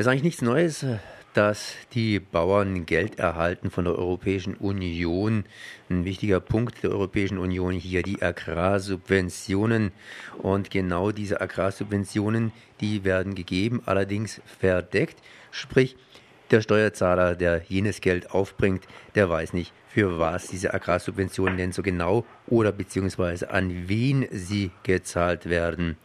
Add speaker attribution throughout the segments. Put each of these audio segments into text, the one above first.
Speaker 1: Das ist eigentlich nichts Neues, dass die Bauern Geld erhalten von der Europäischen Union. Ein wichtiger Punkt der Europäischen Union hier die Agrarsubventionen. Und genau diese Agrarsubventionen, die werden gegeben, allerdings verdeckt. Sprich, der Steuerzahler, der jenes Geld aufbringt, der weiß nicht, für was diese Agrarsubventionen denn so genau oder beziehungsweise an wen sie gezahlt werden.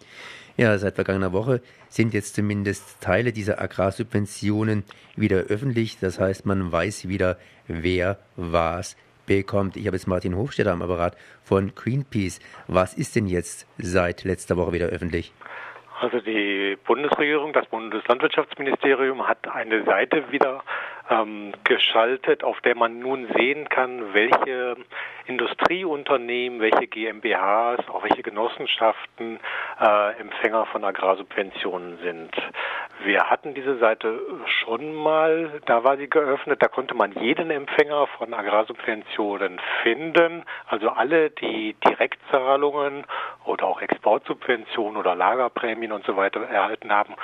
Speaker 1: Ja, seit vergangener Woche sind jetzt zumindest Teile dieser Agrarsubventionen wieder öffentlich. Das heißt, man weiß wieder, wer was bekommt. Ich habe jetzt Martin Hofstetter am Apparat von Greenpeace. Was ist denn jetzt seit letzter Woche wieder öffentlich?
Speaker 2: Also die Bundesregierung, das Bundeslandwirtschaftsministerium hat eine Seite wieder ähm, geschaltet, auf der man nun sehen kann, welche Industrieunternehmen, welche GmbHs, auch welche Genossenschaften äh, Empfänger von Agrarsubventionen sind. Wir hatten diese Seite schon mal, da war sie geöffnet, da konnte man jeden Empfänger von Agrarsubventionen finden, also alle, die Direktzahlungen oder auch Exportsubventionen oder Lagerprämien und so weiter erhalten haben,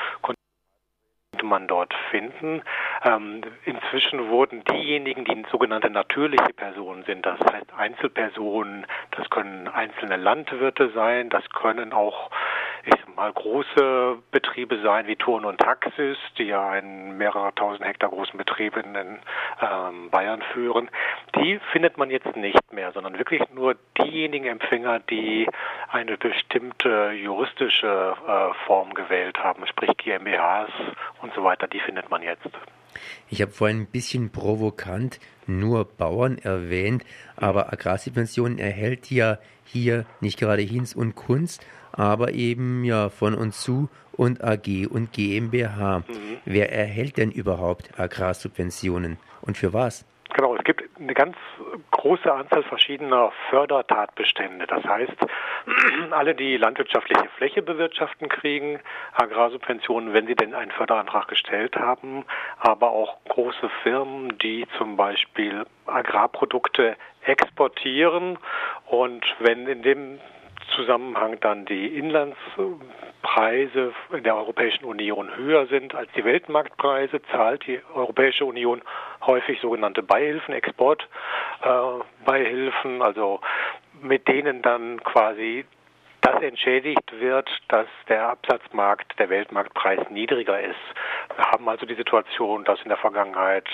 Speaker 2: konnte man dort finden. Ähm, inzwischen wurden diejenigen, die sogenannte natürliche Personen sind, das heißt Einzelpersonen, das können einzelne Landwirte sein, das können auch ich sag mal, große Betriebe sein wie Turn und Taxis, die ja einen mehrere tausend Hektar großen Betrieb in ähm, Bayern führen, die findet man jetzt nicht mehr, sondern wirklich nur diejenigen Empfänger, die eine bestimmte juristische äh, Form gewählt haben, sprich GmbHs und so weiter, die findet man jetzt.
Speaker 1: Ich habe vorhin ein bisschen provokant nur Bauern erwähnt, aber Agrarsubventionen erhält ja hier nicht gerade Hinz und Kunst, aber eben ja von uns zu und AG und GmbH. Mhm. Wer erhält denn überhaupt Agrarsubventionen und für was?
Speaker 2: Eine ganz große Anzahl verschiedener Fördertatbestände. Das heißt, alle, die landwirtschaftliche Fläche bewirtschaften, kriegen Agrarsubventionen, wenn sie denn einen Förderantrag gestellt haben, aber auch große Firmen, die zum Beispiel Agrarprodukte exportieren und wenn in dem Zusammenhang dann die Inlandspreise in der Europäischen Union höher sind als die Weltmarktpreise, zahlt die Europäische Union häufig sogenannte Beihilfen, Exportbeihilfen, äh, also mit denen dann quasi das entschädigt wird, dass der Absatzmarkt, der Weltmarktpreis niedriger ist. Wir haben also die Situation, dass in der Vergangenheit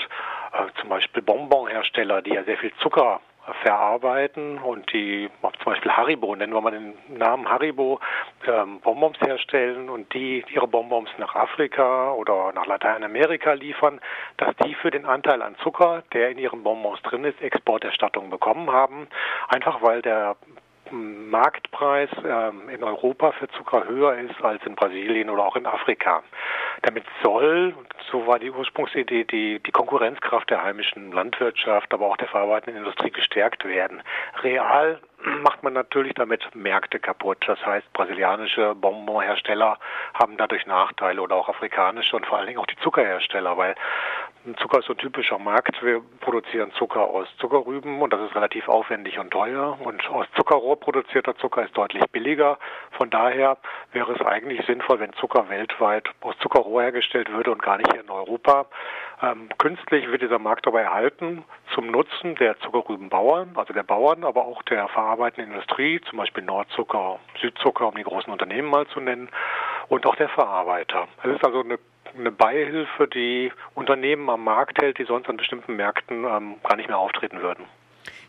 Speaker 2: äh, zum Beispiel Bonbonhersteller, die ja sehr viel Zucker verarbeiten und die zum Beispiel Haribo, nennen wir mal den Namen Haribo, ähm, Bonbons herstellen und die ihre Bonbons nach Afrika oder nach Lateinamerika liefern, dass die für den Anteil an Zucker, der in ihren Bonbons drin ist, Exporterstattung bekommen haben, einfach weil der Marktpreis ähm, in Europa für Zucker höher ist als in Brasilien oder auch in Afrika. Damit soll, so war die Ursprungsidee, die, die Konkurrenzkraft der heimischen Landwirtschaft, aber auch der verarbeitenden Industrie gestärkt werden. Real macht man natürlich damit Märkte kaputt. Das heißt, brasilianische Bonbonhersteller haben dadurch Nachteile oder auch afrikanische und vor allen Dingen auch die Zuckerhersteller, weil Zucker ist so ein typischer Markt. Wir produzieren Zucker aus Zuckerrüben und das ist relativ aufwendig und teuer. Und aus Zuckerrohr produzierter Zucker ist deutlich billiger. Von daher wäre es eigentlich sinnvoll, wenn Zucker weltweit aus Zuckerrohr hergestellt würde und gar nicht hier in Europa. Ähm, künstlich wird dieser Markt aber erhalten zum Nutzen der Zuckerrübenbauern, also der Bauern, aber auch der verarbeitenden Industrie, zum Beispiel Nordzucker, Südzucker, um die großen Unternehmen mal zu nennen, und auch der Verarbeiter. Es ist also eine eine Beihilfe, die Unternehmen am Markt hält, die sonst an bestimmten Märkten ähm, gar nicht mehr auftreten würden.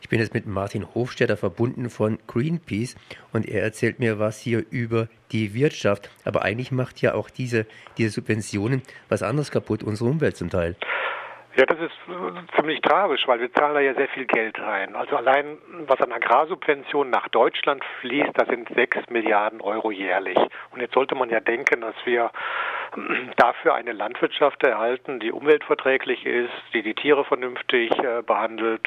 Speaker 1: Ich bin jetzt mit Martin Hofstetter verbunden von Greenpeace und er erzählt mir was hier über die Wirtschaft. Aber eigentlich macht ja auch diese, diese Subventionen was anderes kaputt, unsere Umwelt zum Teil.
Speaker 2: Ja, das ist äh, ziemlich tragisch, weil wir zahlen da ja sehr viel Geld rein. Also allein was an Agrarsubventionen nach Deutschland fließt, das sind sechs Milliarden Euro jährlich. Und jetzt sollte man ja denken, dass wir dafür eine Landwirtschaft erhalten, die umweltverträglich ist, die die Tiere vernünftig äh, behandelt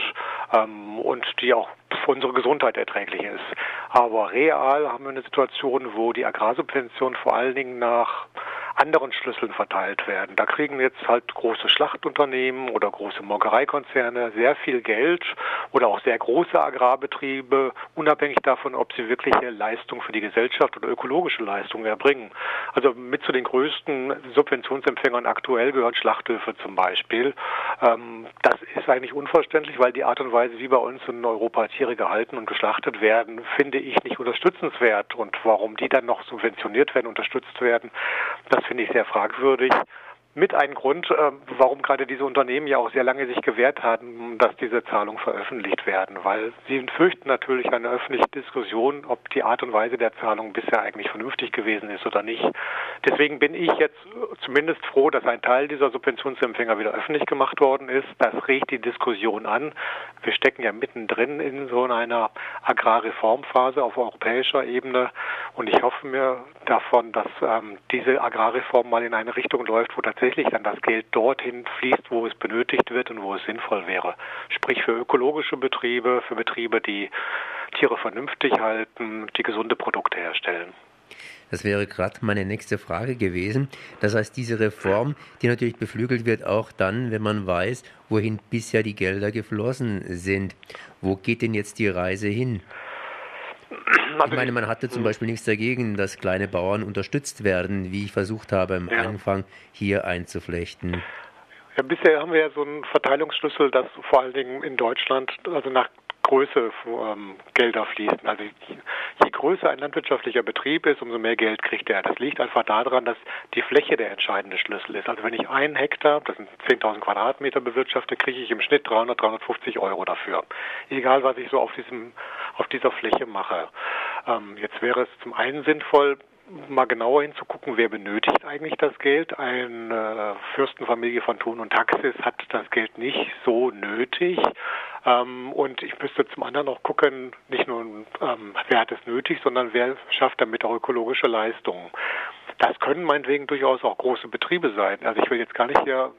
Speaker 2: ähm, und die auch für unsere Gesundheit erträglich ist. Aber real haben wir eine Situation, wo die Agrarsubventionen vor allen Dingen nach anderen Schlüsseln verteilt werden. Da kriegen jetzt halt große Schlachtunternehmen oder große Molkereikonzerne sehr viel Geld oder auch sehr große Agrarbetriebe, unabhängig davon, ob sie wirkliche Leistung für die Gesellschaft oder ökologische Leistung erbringen. Also mit zu den größten Subventionsempfängern aktuell gehören Schlachthöfe zum Beispiel. Ähm, das ist eigentlich unverständlich, weil die Art und Weise, wie bei uns in Europa Tiere gehalten und geschlachtet werden, finde ich nicht unterstützenswert. Und warum die dann noch subventioniert werden, unterstützt werden, das finde ich sehr fragwürdig mit ein Grund, äh, warum gerade diese Unternehmen ja auch sehr lange sich gewehrt haben, dass diese Zahlungen veröffentlicht werden, weil sie fürchten natürlich eine öffentliche Diskussion, ob die Art und Weise der Zahlung bisher eigentlich vernünftig gewesen ist oder nicht. Deswegen bin ich jetzt zumindest froh, dass ein Teil dieser Subventionsempfänger wieder öffentlich gemacht worden ist. Das regt die Diskussion an. Wir stecken ja mittendrin in so einer Agrarreformphase auf europäischer Ebene und ich hoffe mir davon, dass ähm, diese Agrarreform mal in eine Richtung läuft, wo tatsächlich tatsächlich dann das Geld dorthin fließt, wo es benötigt wird und wo es sinnvoll wäre. Sprich für ökologische Betriebe, für Betriebe, die Tiere vernünftig halten, die gesunde Produkte herstellen.
Speaker 1: Das wäre gerade meine nächste Frage gewesen. Das heißt, diese Reform, die natürlich beflügelt wird, auch dann, wenn man weiß, wohin bisher die Gelder geflossen sind. Wo geht denn jetzt die Reise hin? Ich meine, man hatte zum Beispiel nichts dagegen, dass kleine Bauern unterstützt werden, wie ich versucht habe am ja. Anfang hier einzuflechten.
Speaker 2: Ja, bisher haben wir ja so einen Verteilungsschlüssel, dass vor allen Dingen in Deutschland, also nach Größe ähm, Gelder fließen. Also je größer ein landwirtschaftlicher Betrieb ist, umso mehr Geld kriegt er. Das liegt einfach daran, dass die Fläche der entscheidende Schlüssel ist. Also wenn ich einen Hektar, das sind 10.000 Quadratmeter bewirtschafte, kriege ich im Schnitt 300, 350 Euro dafür. Egal, was ich so auf diesem, auf dieser Fläche mache. Ähm, jetzt wäre es zum einen sinnvoll, mal genauer hinzugucken, wer benötigt eigentlich das Geld. Eine Fürstenfamilie von Thun und Taxis hat das Geld nicht so nötig. Ähm, und ich müsste zum anderen auch gucken, nicht nur ähm, wer hat es nötig, sondern wer schafft damit auch ökologische Leistungen. Das können meinetwegen durchaus auch große Betriebe sein. Also ich will jetzt gar nicht hier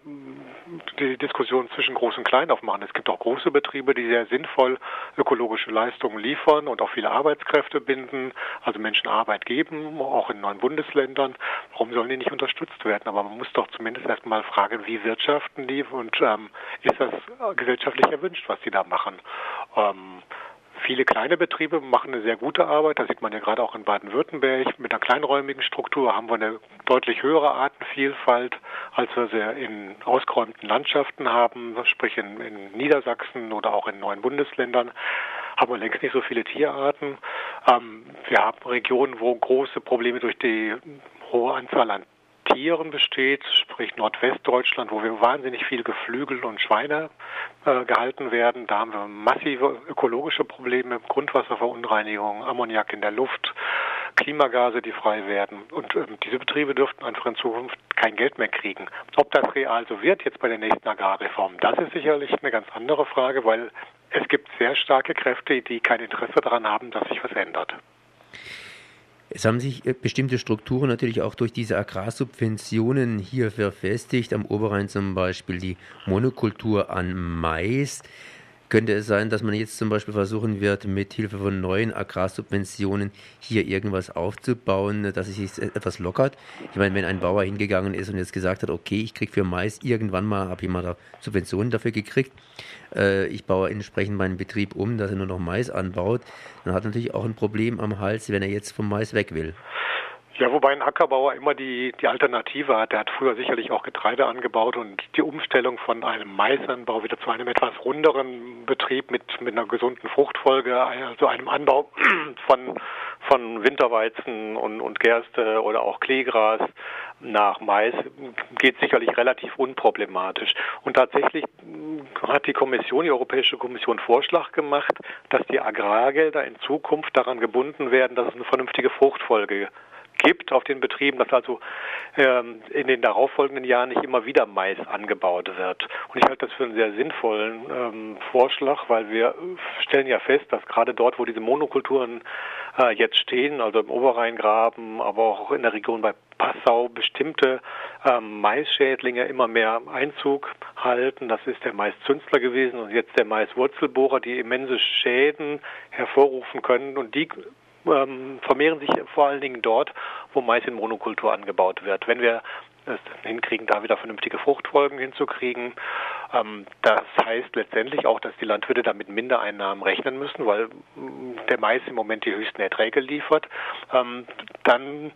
Speaker 2: die Diskussion zwischen Groß und Klein aufmachen. Es gibt auch große Betriebe, die sehr sinnvoll ökologische Leistungen liefern und auch viele Arbeitskräfte binden, also Menschen Arbeit geben, auch in neuen Bundesländern. Warum sollen die nicht unterstützt werden? Aber man muss doch zumindest erstmal fragen, wie wirtschaften die und ähm, ist das gesellschaftlich erwünscht, was sie da machen? Ähm, Viele kleine Betriebe machen eine sehr gute Arbeit. Da sieht man ja gerade auch in Baden-Württemberg. Mit einer kleinräumigen Struktur haben wir eine deutlich höhere Artenvielfalt, als wir sie in ausgeräumten Landschaften haben, sprich in, in Niedersachsen oder auch in neuen Bundesländern haben wir längst nicht so viele Tierarten. Ähm, wir haben Regionen, wo große Probleme durch die hohe Anzahl an Tieren besteht, sprich Nordwestdeutschland, wo wir wahnsinnig viel Geflügel und Schweine äh, gehalten werden. Da haben wir massive ökologische Probleme, Grundwasserverunreinigung, Ammoniak in der Luft, Klimagase, die frei werden. Und äh, diese Betriebe dürften einfach in Zukunft kein Geld mehr kriegen. Ob das real so wird jetzt bei der nächsten Agrarreform, das ist sicherlich eine ganz andere Frage, weil es gibt sehr starke Kräfte, die kein Interesse daran haben, dass sich was ändert.
Speaker 1: Es haben sich äh, bestimmte Strukturen natürlich auch durch diese Agrarsubventionen hier verfestigt. Am Oberrhein zum Beispiel die Monokultur an Mais. Könnte es sein, dass man jetzt zum Beispiel versuchen wird, mit Hilfe von neuen Agrarsubventionen hier irgendwas aufzubauen, dass es sich etwas lockert? Ich meine, wenn ein Bauer hingegangen ist und jetzt gesagt hat, okay, ich kriege für Mais irgendwann mal, habe ich mal Subventionen dafür gekriegt, äh, ich baue entsprechend meinen Betrieb um, dass er nur noch Mais anbaut, dann hat er natürlich auch ein Problem am Hals, wenn er jetzt vom Mais weg will.
Speaker 2: Ja, wobei ein Ackerbauer immer die, die Alternative hat. Der hat früher sicherlich auch Getreide angebaut und die Umstellung von einem Maisanbau wieder zu einem etwas runderen Betrieb mit, mit einer gesunden Fruchtfolge, also einem Anbau von, von Winterweizen und, und Gerste oder auch Kleegras nach Mais geht sicherlich relativ unproblematisch. Und tatsächlich hat die Kommission, die Europäische Kommission Vorschlag gemacht, dass die Agrargelder in Zukunft daran gebunden werden, dass es eine vernünftige Fruchtfolge gibt auf den Betrieben, dass also ähm, in den darauffolgenden Jahren nicht immer wieder Mais angebaut wird. Und ich halte das für einen sehr sinnvollen ähm, Vorschlag, weil wir stellen ja fest, dass gerade dort, wo diese Monokulturen äh, jetzt stehen, also im Oberrheingraben, aber auch in der Region bei Passau, bestimmte ähm, Maisschädlinge immer mehr Einzug halten. Das ist der Maiszünstler gewesen und jetzt der Maiswurzelbohrer, die immense Schäden hervorrufen können und die ähm, vermehren sich vor allen Dingen dort, wo Mais in Monokultur angebaut wird. Wenn wir es hinkriegen, da wieder vernünftige Fruchtfolgen hinzukriegen. Ähm, das heißt letztendlich auch, dass die Landwirte damit Mindereinnahmen rechnen müssen, weil mm, der Mais im Moment die höchsten Erträge liefert. Ähm, dann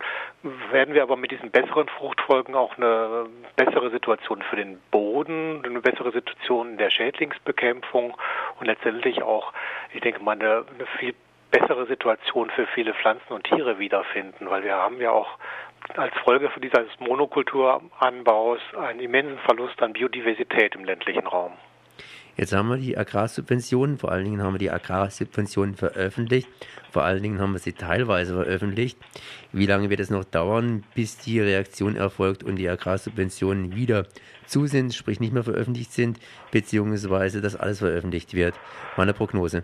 Speaker 2: werden wir aber mit diesen besseren Fruchtfolgen auch eine bessere Situation für den Boden, eine bessere Situation der Schädlingsbekämpfung und letztendlich auch, ich denke mal, eine, eine viel bessere Situation für viele Pflanzen und Tiere wiederfinden, weil wir haben ja auch als Folge dieses Monokulturanbaus einen immensen Verlust an Biodiversität im ländlichen Raum.
Speaker 1: Jetzt haben wir die Agrarsubventionen, vor allen Dingen haben wir die Agrarsubventionen veröffentlicht, vor allen Dingen haben wir sie teilweise veröffentlicht. Wie lange wird es noch dauern, bis die Reaktion erfolgt und die Agrarsubventionen wieder zu sind, sprich nicht mehr veröffentlicht sind, beziehungsweise dass alles veröffentlicht wird? Meine Prognose.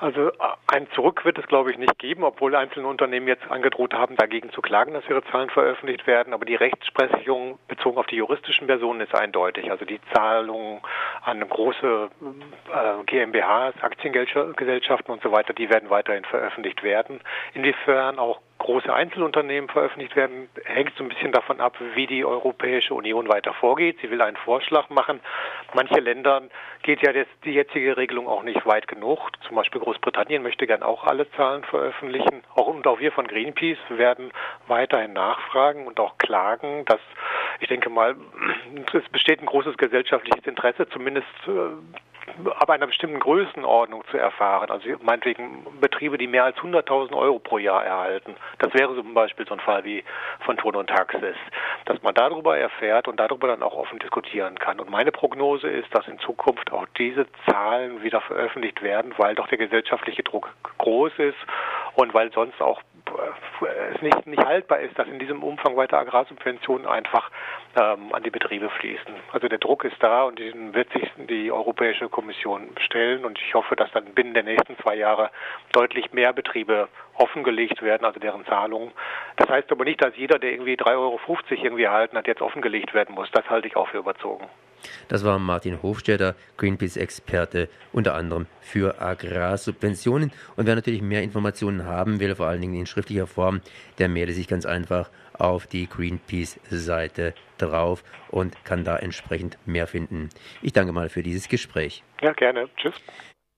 Speaker 2: Also äh, ein Zurück wird es, glaube ich, nicht geben, obwohl einzelne Unternehmen jetzt angedroht haben, dagegen zu klagen, dass ihre Zahlen veröffentlicht werden. Aber die Rechtsprechung bezogen auf die juristischen Personen ist eindeutig. Also die Zahlungen an große äh, GmbHs, Aktiengesellschaften und so weiter, die werden weiterhin veröffentlicht werden. Inwiefern auch große Einzelunternehmen veröffentlicht werden, hängt so ein bisschen davon ab, wie die Europäische Union weiter vorgeht. Sie will einen Vorschlag machen. Manche Länder geht ja die jetzige Regelung auch nicht weit genug. Zum Beispiel Großbritannien möchte gern auch alle Zahlen veröffentlichen. Auch und auch wir von Greenpeace werden weiterhin nachfragen und auch klagen, dass ich denke mal, es besteht ein großes gesellschaftliches Interesse, zumindest äh, ab einer bestimmten Größenordnung zu erfahren. Also meinetwegen Betriebe, die mehr als 100.000 Euro pro Jahr erhalten. Das wäre zum Beispiel so ein Fall wie von Ton und Taxis. Dass man darüber erfährt und darüber dann auch offen diskutieren kann. Und meine Prognose ist, dass in Zukunft auch diese Zahlen wieder veröffentlicht werden, weil doch der gesellschaftliche Druck groß ist und weil sonst auch äh, es nicht, nicht haltbar ist, dass in diesem Umfang weiter Agrarsubventionen einfach ähm, an die Betriebe fließen. Also der Druck ist da und den wird sich die Europäische Kommission stellen und ich hoffe, dass dann binnen der nächsten zwei Jahre deutlich mehr Betriebe offengelegt werden, also deren Zahlungen. Das heißt aber nicht, dass jeder, der irgendwie 3,50 Euro irgendwie erhalten hat, jetzt offengelegt werden muss. Das halte ich auch für überzogen.
Speaker 1: Das war Martin Hofstetter, Greenpeace-Experte, unter anderem für Agrarsubventionen. Und wer natürlich mehr Informationen haben will, vor allen Dingen in schriftlicher Form, der melde sich ganz einfach auf die Greenpeace-Seite drauf und kann da entsprechend mehr finden. Ich danke mal für dieses Gespräch.
Speaker 2: Ja, gerne. Tschüss.